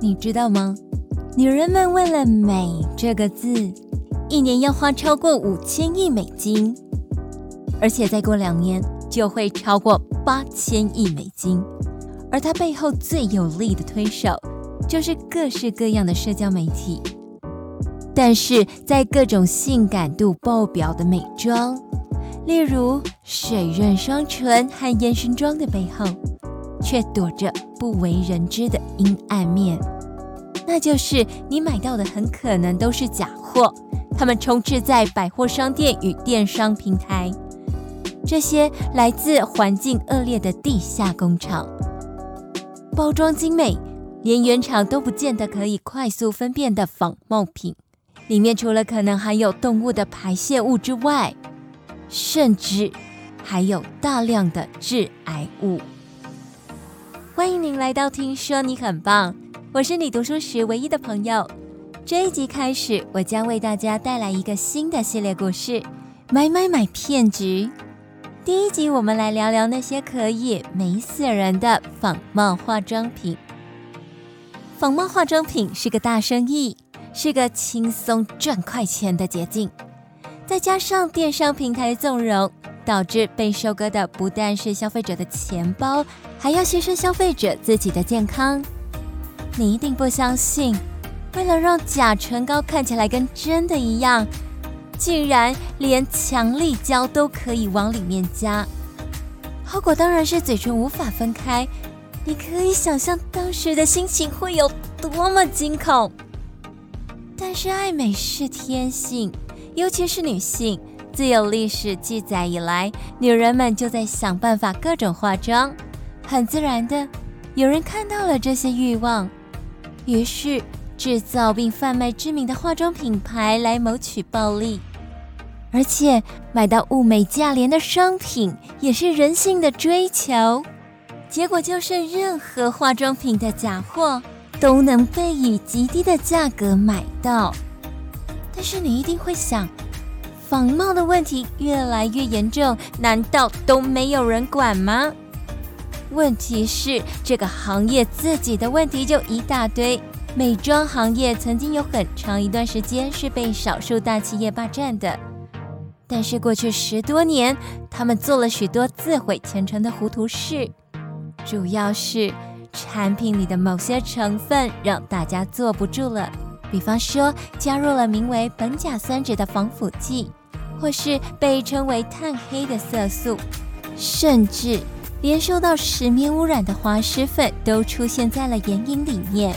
你知道吗？女人们为了“美”这个字，一年要花超过五千亿美金，而且再过两年就会超过八千亿美金。而它背后最有力的推手，就是各式各样的社交媒体。但是在各种性感度爆表的美妆，例如水润双唇和烟熏妆的背后，却躲着不为人知的阴暗面。那就是你买到的很可能都是假货，它们充斥在百货商店与电商平台，这些来自环境恶劣的地下工厂，包装精美，连原厂都不见得可以快速分辨的仿冒品，里面除了可能含有动物的排泄物之外，甚至还有大量的致癌物。欢迎您来到听说你很棒，我是你读书时唯一的朋友。这一集开始，我将为大家带来一个新的系列故事——买买买骗局。第一集，我们来聊聊那些可以美死人的仿冒化妆品。仿冒化妆品是个大生意，是个轻松赚快钱的捷径。再加上电商平台的纵容，导致被收割的不但是消费者的钱包，还要牺牲消费者自己的健康。你一定不相信，为了让假唇膏看起来跟真的一样，竟然连强力胶都可以往里面加，后果当然是嘴唇无法分开。你可以想象当时的心情会有多么惊恐。但是爱美是天性。尤其是女性，自有历史记载以来，女人们就在想办法各种化妆。很自然的，有人看到了这些欲望，于是制造并贩卖知名的化妆品牌来谋取暴利。而且买到物美价廉的商品也是人性的追求。结果就是任何化妆品的假货都能被以极低的价格买到。但是你一定会想，仿冒的问题越来越严重，难道都没有人管吗？问题是这个行业自己的问题就一大堆。美妆行业曾经有很长一段时间是被少数大企业霸占的，但是过去十多年，他们做了许多自毁前程的糊涂事，主要是产品里的某些成分让大家坐不住了。比方说，加入了名为苯甲酸酯的防腐剂，或是被称为碳黑的色素，甚至连受到石棉污染的滑石粉都出现在了眼影里面。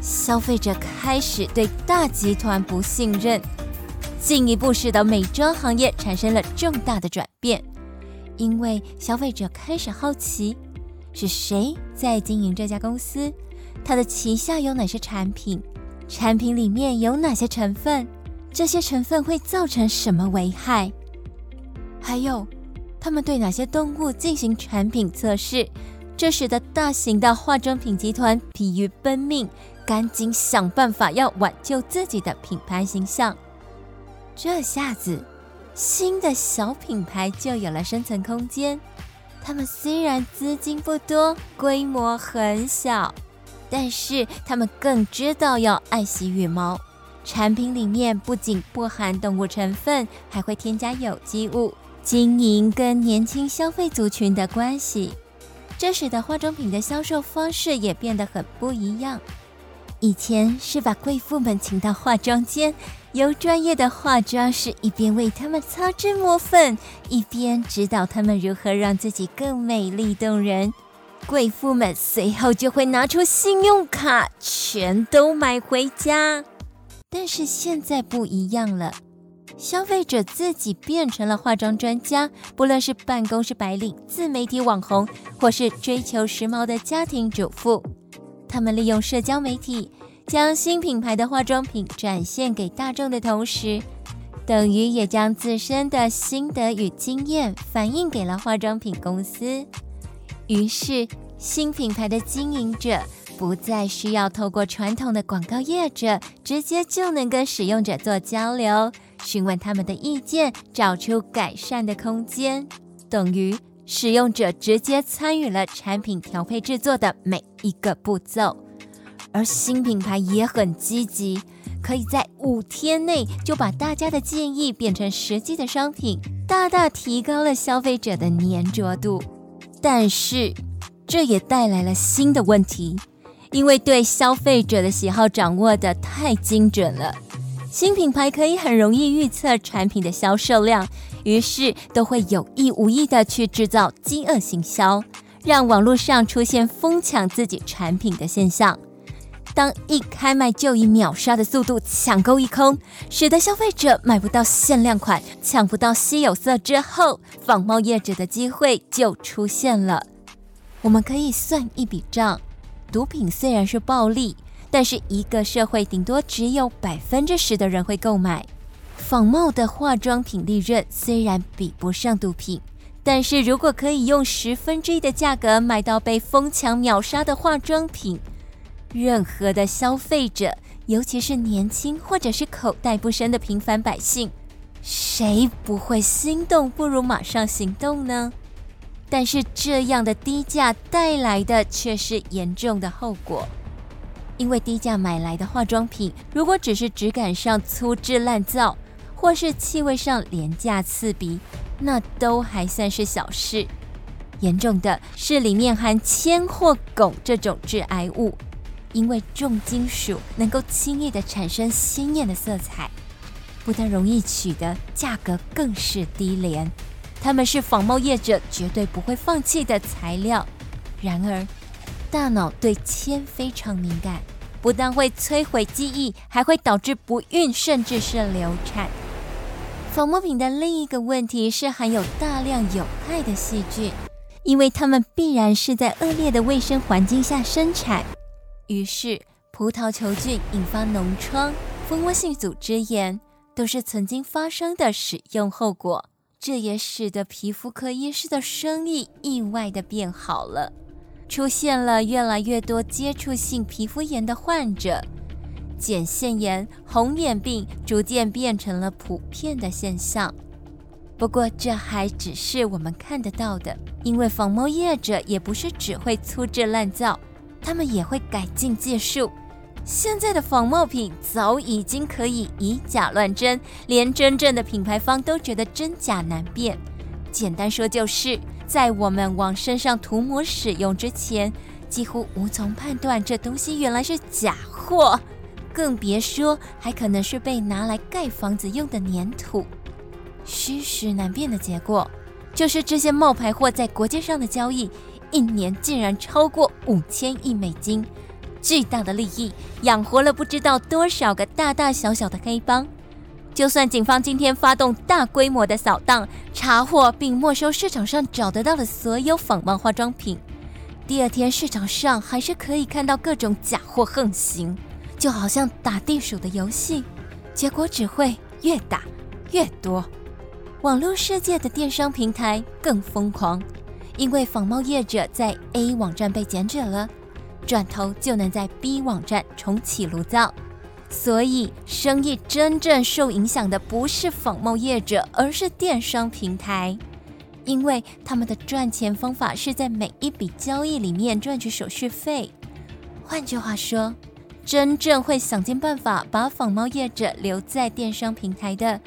消费者开始对大集团不信任，进一步使得美妆行业产生了重大的转变，因为消费者开始好奇，是谁在经营这家公司，它的旗下有哪些产品。产品里面有哪些成分？这些成分会造成什么危害？还有，他们对哪些动物进行产品测试？这使得大型的化妆品集团疲于奔命，赶紧想办法要挽救自己的品牌形象。这下子，新的小品牌就有了生存空间。他们虽然资金不多，规模很小。但是他们更知道要爱惜羽毛，产品里面不仅不含动物成分，还会添加有机物，经营跟年轻消费族群的关系，这使得化妆品的销售方式也变得很不一样。以前是把贵妇们请到化妆间，由专业的化妆师一边为她们擦脂抹粉，一边指导她们如何让自己更美丽动人。贵妇们随后就会拿出信用卡，全都买回家。但是现在不一样了，消费者自己变成了化妆专家，不论是办公室白领、自媒体网红，或是追求时髦的家庭主妇，他们利用社交媒体将新品牌的化妆品展现给大众的同时，等于也将自身的心得与经验反映给了化妆品公司。于是，新品牌的经营者不再需要透过传统的广告业者，直接就能跟使用者做交流，询问他们的意见，找出改善的空间。等于使用者直接参与了产品调配制作的每一个步骤，而新品牌也很积极，可以在五天内就把大家的建议变成实际的商品，大大提高了消费者的粘着度。但是，这也带来了新的问题，因为对消费者的喜好掌握的太精准了，新品牌可以很容易预测产品的销售量，于是都会有意无意地去制造饥饿行销，让网络上出现疯抢自己产品的现象。当一开卖就以秒杀的速度抢购一空，使得消费者买不到限量款、抢不到稀有色之后，仿冒业者的机会就出现了。我们可以算一笔账：毒品虽然是暴利，但是一个社会顶多只有百分之十的人会购买。仿冒的化妆品利润虽然比不上毒品，但是如果可以用十分之一的价格买到被疯抢秒杀的化妆品，任何的消费者，尤其是年轻或者是口袋不深的平凡百姓，谁不会心动不如马上行动呢？但是这样的低价带来的却是严重的后果，因为低价买来的化妆品，如果只是质感上粗制滥造，或是气味上廉价刺鼻，那都还算是小事。严重的是里面含铅或汞这种致癌物，因为重金属能够轻易的产生鲜艳的色彩，不但容易取得，价格更是低廉。他们是仿冒业者绝对不会放弃的材料。然而，大脑对铅非常敏感，不但会摧毁记忆，还会导致不孕，甚至是流产。仿冒品的另一个问题是含有大量有害的细菌，因为它们必然是在恶劣的卫生环境下生产，于是葡萄球菌引发脓疮、蜂窝性组织炎，都是曾经发生的使用后果。这也使得皮肤科医师的生意意外的变好了，出现了越来越多接触性皮肤炎的患者，瞼腺炎、红眼病逐渐变成了普遍的现象。不过，这还只是我们看得到的，因为仿冒业者也不是只会粗制滥造，他们也会改进技术。现在的仿冒品早已经可以以假乱真，连真正的品牌方都觉得真假难辨。简单说，就是在我们往身上涂抹使用之前，几乎无从判断这东西原来是假货，更别说还可能是被拿来盖房子用的粘土。虚实难辨的结果，就是这些冒牌货在国际上的交易，一年竟然超过五千亿美金。巨大的利益养活了不知道多少个大大小小的黑帮。就算警方今天发动大规模的扫荡、查获并没收市场上找得到的所有仿冒化妆品，第二天市场上还是可以看到各种假货横行，就好像打地鼠的游戏，结果只会越打越多。网络世界的电商平台更疯狂，因为仿冒业者在 A 网站被检举了。转头就能在 B 网站重启炉灶，所以生意真正受影响的不是仿冒业者，而是电商平台，因为他们的赚钱方法是在每一笔交易里面赚取手续费。换句话说，真正会想尽办法把仿冒业者留在电商平台的，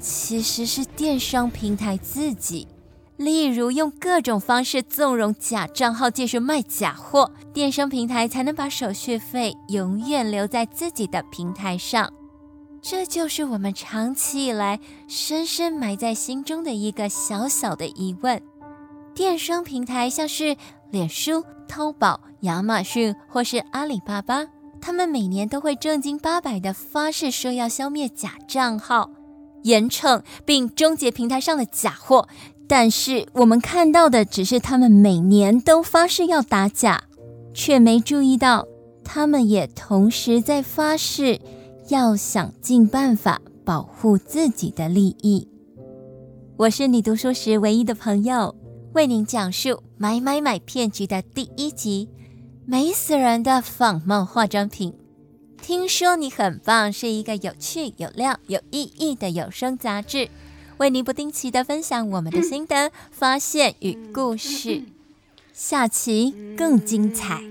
其实是电商平台自己。例如，用各种方式纵容假账号继续卖假货，电商平台才能把手续费永远留在自己的平台上。这就是我们长期以来深深埋在心中的一个小小的疑问：电商平台像是脸书、淘宝、亚马逊或是阿里巴巴，他们每年都会正经八百的发誓说要消灭假账号，严惩并终结平台上的假货。但是我们看到的只是他们每年都发誓要打假，却没注意到他们也同时在发誓要想尽办法保护自己的利益。我是你读书时唯一的朋友，为您讲述买买买骗局的第一集：美死人的仿冒化妆品。听说你很棒，是一个有趣、有料、有意义的有声杂志。为您不定期的分享我们的心得、发现与故事，下期更精彩。